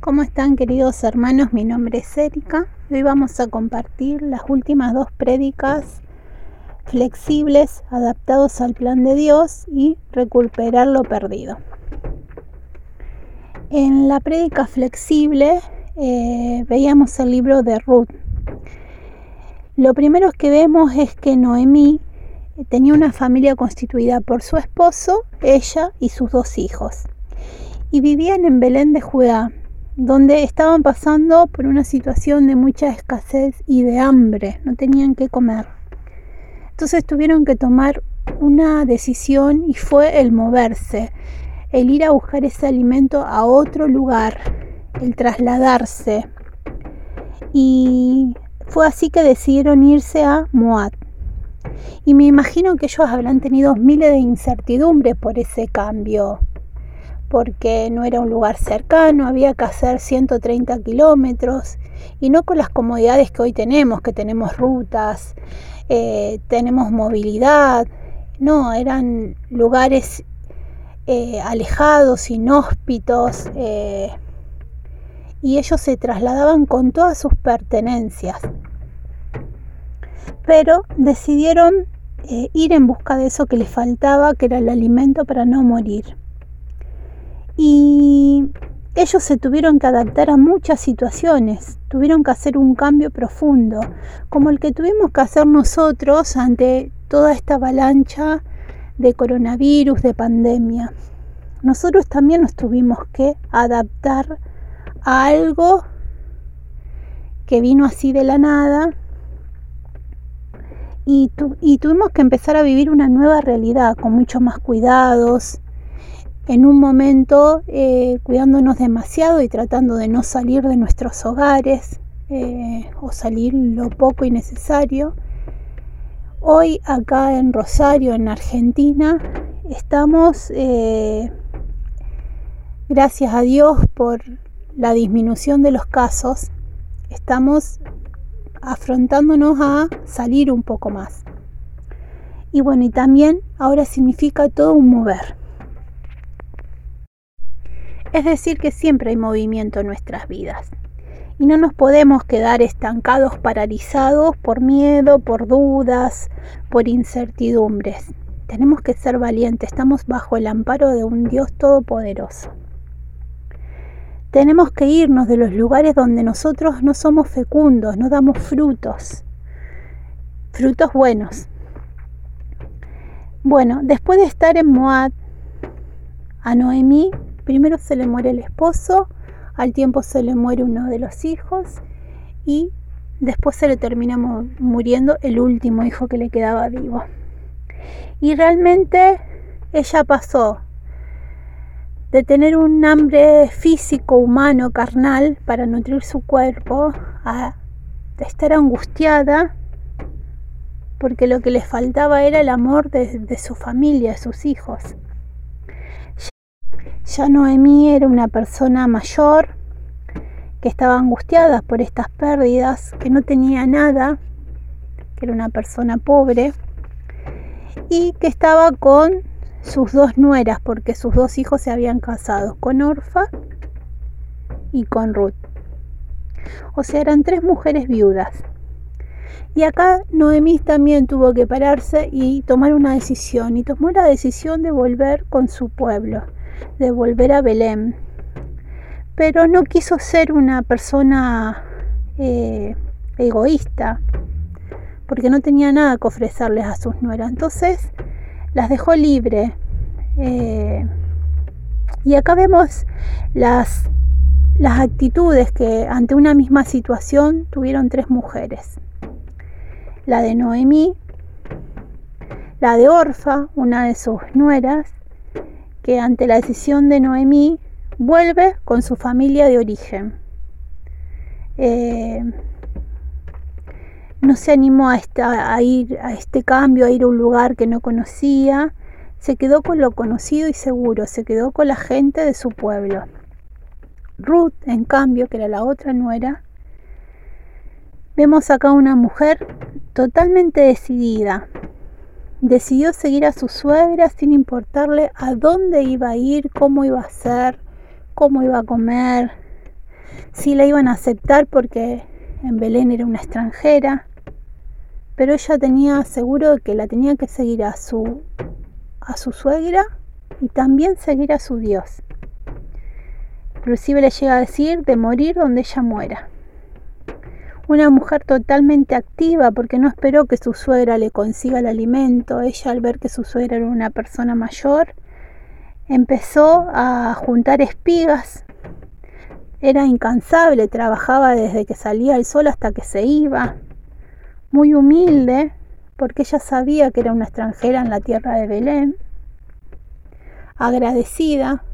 ¿Cómo están queridos hermanos? Mi nombre es Erika. Hoy vamos a compartir las últimas dos prédicas flexibles adaptados al plan de Dios y recuperar lo perdido. En la prédica flexible eh, veíamos el libro de Ruth. Lo primero que vemos es que Noemí tenía una familia constituida por su esposo, ella y sus dos hijos y vivían en Belén de Judá, donde estaban pasando por una situación de mucha escasez y de hambre, no tenían que comer. Entonces tuvieron que tomar una decisión y fue el moverse, el ir a buscar ese alimento a otro lugar, el trasladarse. Y fue así que decidieron irse a Moab. Y me imagino que ellos habrán tenido miles de incertidumbres por ese cambio porque no era un lugar cercano, había que hacer 130 kilómetros y no con las comodidades que hoy tenemos, que tenemos rutas, eh, tenemos movilidad, no, eran lugares eh, alejados, inhóspitos, eh, y ellos se trasladaban con todas sus pertenencias. Pero decidieron ir en busca de eso que les faltaba, que era el alimento para no morir y ellos se tuvieron que adaptar a muchas situaciones, tuvieron que hacer un cambio profundo, como el que tuvimos que hacer nosotros ante toda esta avalancha de coronavirus, de pandemia. Nosotros también nos tuvimos que adaptar a algo que vino así de la nada y, y tuvimos que empezar a vivir una nueva realidad con muchos más cuidados, en un momento eh, cuidándonos demasiado y tratando de no salir de nuestros hogares eh, o salir lo poco y necesario. Hoy acá en Rosario, en Argentina, estamos, eh, gracias a Dios por la disminución de los casos, estamos afrontándonos a salir un poco más. Y bueno, y también ahora significa todo un mover es decir, que siempre hay movimiento en nuestras vidas. Y no nos podemos quedar estancados, paralizados por miedo, por dudas, por incertidumbres. Tenemos que ser valientes, estamos bajo el amparo de un Dios todopoderoso. Tenemos que irnos de los lugares donde nosotros no somos fecundos, no damos frutos, frutos buenos. Bueno, después de estar en Moab, a Noemí Primero se le muere el esposo, al tiempo se le muere uno de los hijos y después se le termina muriendo el último hijo que le quedaba vivo. Y realmente ella pasó de tener un hambre físico, humano, carnal, para nutrir su cuerpo, a estar angustiada porque lo que le faltaba era el amor de, de su familia, de sus hijos. Ya Noemí era una persona mayor que estaba angustiada por estas pérdidas, que no tenía nada, que era una persona pobre y que estaba con sus dos nueras porque sus dos hijos se habían casado con Orfa y con Ruth. O sea, eran tres mujeres viudas. Y acá Noemí también tuvo que pararse y tomar una decisión, y tomó la decisión de volver con su pueblo de volver a Belén. Pero no quiso ser una persona eh, egoísta, porque no tenía nada que ofrecerles a sus nueras. Entonces las dejó libre. Eh, y acá vemos las, las actitudes que ante una misma situación tuvieron tres mujeres. La de Noemí, la de Orfa, una de sus nueras, que ante la decisión de Noemí vuelve con su familia de origen. Eh, no se animó a, a, ir a este cambio, a ir a un lugar que no conocía, se quedó con lo conocido y seguro, se quedó con la gente de su pueblo. Ruth, en cambio, que era la otra nuera, vemos acá una mujer totalmente decidida, decidió seguir a su suegra sin importarle a dónde iba a ir, cómo iba a ser, cómo iba a comer. sí la iban a aceptar porque en Belén era una extranjera, pero ella tenía seguro que la tenía que seguir a su, a su suegra y también seguir a su Dios. Inclusive le llega a decir de morir donde ella muera. Una mujer totalmente activa porque no esperó que su suegra le consiga el alimento. Ella al ver que su suegra era una persona mayor, empezó a juntar espigas. Era incansable, trabajaba desde que salía el sol hasta que se iba. Muy humilde, porque ella sabía que era una extranjera en la tierra de Belén. Agradecida,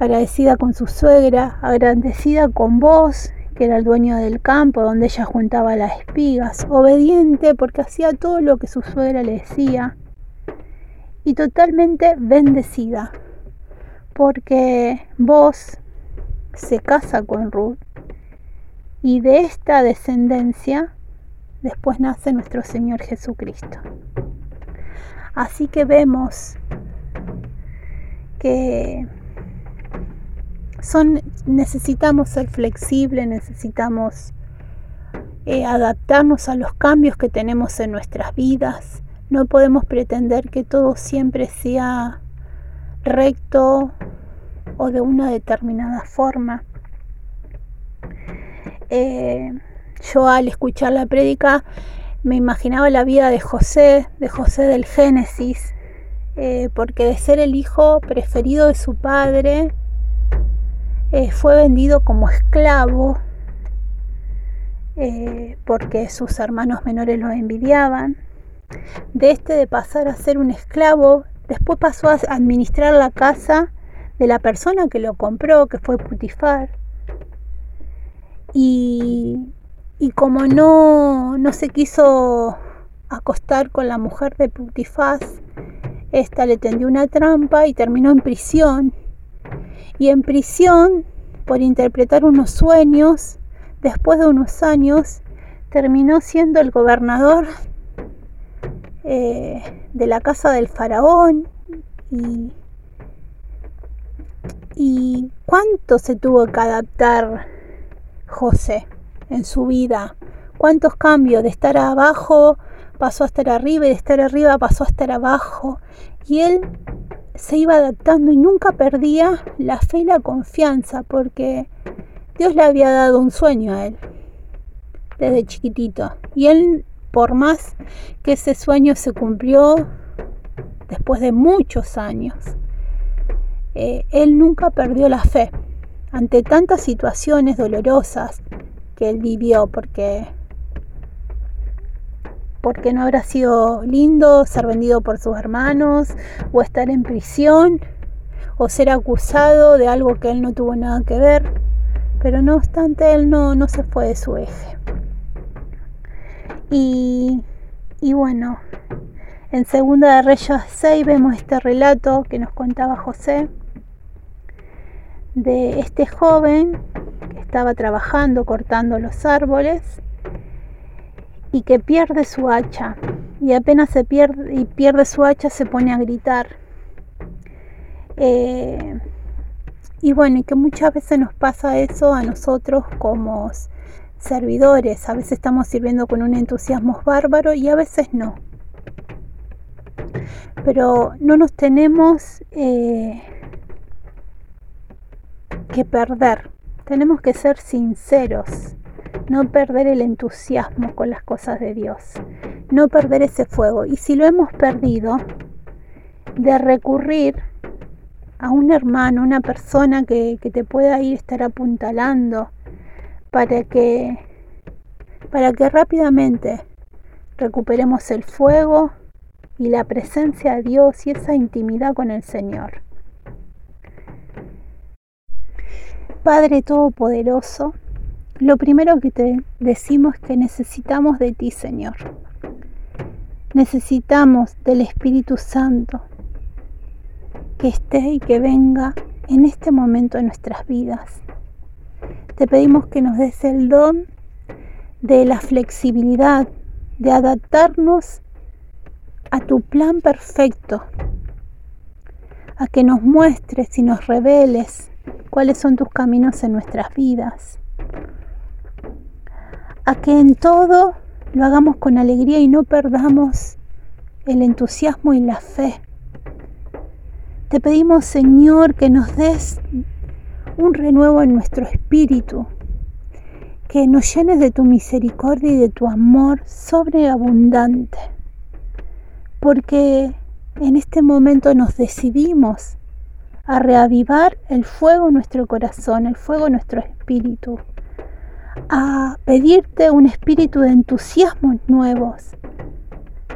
agradecida con su suegra, agradecida con vos, que era el dueño del campo donde ella juntaba las espigas, obediente porque hacía todo lo que su suegra le decía y totalmente bendecida porque vos se casa con Ruth y de esta descendencia después nace nuestro Señor Jesucristo. Así que vemos que son, necesitamos ser flexibles, necesitamos eh, adaptarnos a los cambios que tenemos en nuestras vidas. No podemos pretender que todo siempre sea recto o de una determinada forma. Eh, yo al escuchar la prédica me imaginaba la vida de José, de José del Génesis, eh, porque de ser el hijo preferido de su padre, eh, fue vendido como esclavo eh, porque sus hermanos menores lo envidiaban. De este de pasar a ser un esclavo, después pasó a administrar la casa de la persona que lo compró, que fue Putifar. Y, y como no, no se quiso acostar con la mujer de Putifaz, esta le tendió una trampa y terminó en prisión y en prisión por interpretar unos sueños, después de unos años, terminó siendo el gobernador eh, de la casa del faraón. Y, y cuánto se tuvo que adaptar José en su vida, cuántos cambios de estar abajo pasó a estar arriba y de estar arriba pasó a estar abajo. Y él se iba adaptando y nunca perdía la fe y la confianza porque Dios le había dado un sueño a él desde chiquitito. Y él, por más que ese sueño se cumplió después de muchos años, eh, él nunca perdió la fe ante tantas situaciones dolorosas que él vivió porque porque no habrá sido lindo ser vendido por sus hermanos o estar en prisión o ser acusado de algo que él no tuvo nada que ver, pero no obstante él no, no se fue de su eje. Y, y bueno, en Segunda de Reyes 6 vemos este relato que nos contaba José de este joven que estaba trabajando cortando los árboles y que pierde su hacha. Y apenas se pierde y pierde su hacha se pone a gritar. Eh, y bueno y que muchas veces nos pasa eso a nosotros como servidores. A veces estamos sirviendo con un entusiasmo bárbaro y a veces no. Pero no nos tenemos eh, que perder. Tenemos que ser sinceros no perder el entusiasmo con las cosas de Dios, no perder ese fuego. Y si lo hemos perdido, de recurrir a un hermano, una persona que, te pueda ir estar apuntalando para que, para que rápidamente recuperemos el fuego y la presencia de Dios y esa intimidad con el Señor. Padre Todopoderoso, lo primero que te decimos es que necesitamos de ti, Señor. Necesitamos del Espíritu Santo que esté y que venga en este momento en nuestras vidas. Te pedimos que nos des el don de la flexibilidad, de adaptarnos a tu plan perfecto, a que nos muestres y nos reveles cuáles son tus caminos en nuestras vidas. A que en todo lo hagamos con alegría y no perdamos el entusiasmo y la fe. Te pedimos, Señor, que nos des un renuevo en nuestro espíritu, que nos llenes de tu misericordia y de tu amor sobreabundante, porque en este momento nos decidimos a reavivar el fuego en nuestro corazón, el fuego en nuestro espíritu, a pedirte un espíritu de entusiasmos nuevos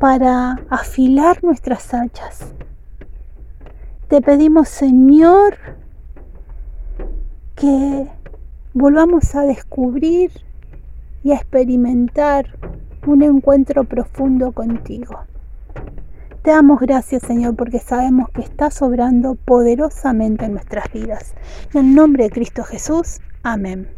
para afilar nuestras hachas. Te pedimos, Señor, que volvamos a descubrir y a experimentar un encuentro profundo contigo. Te damos gracias, Señor, porque sabemos que estás obrando poderosamente en nuestras vidas. En el nombre de Cristo Jesús. Amén.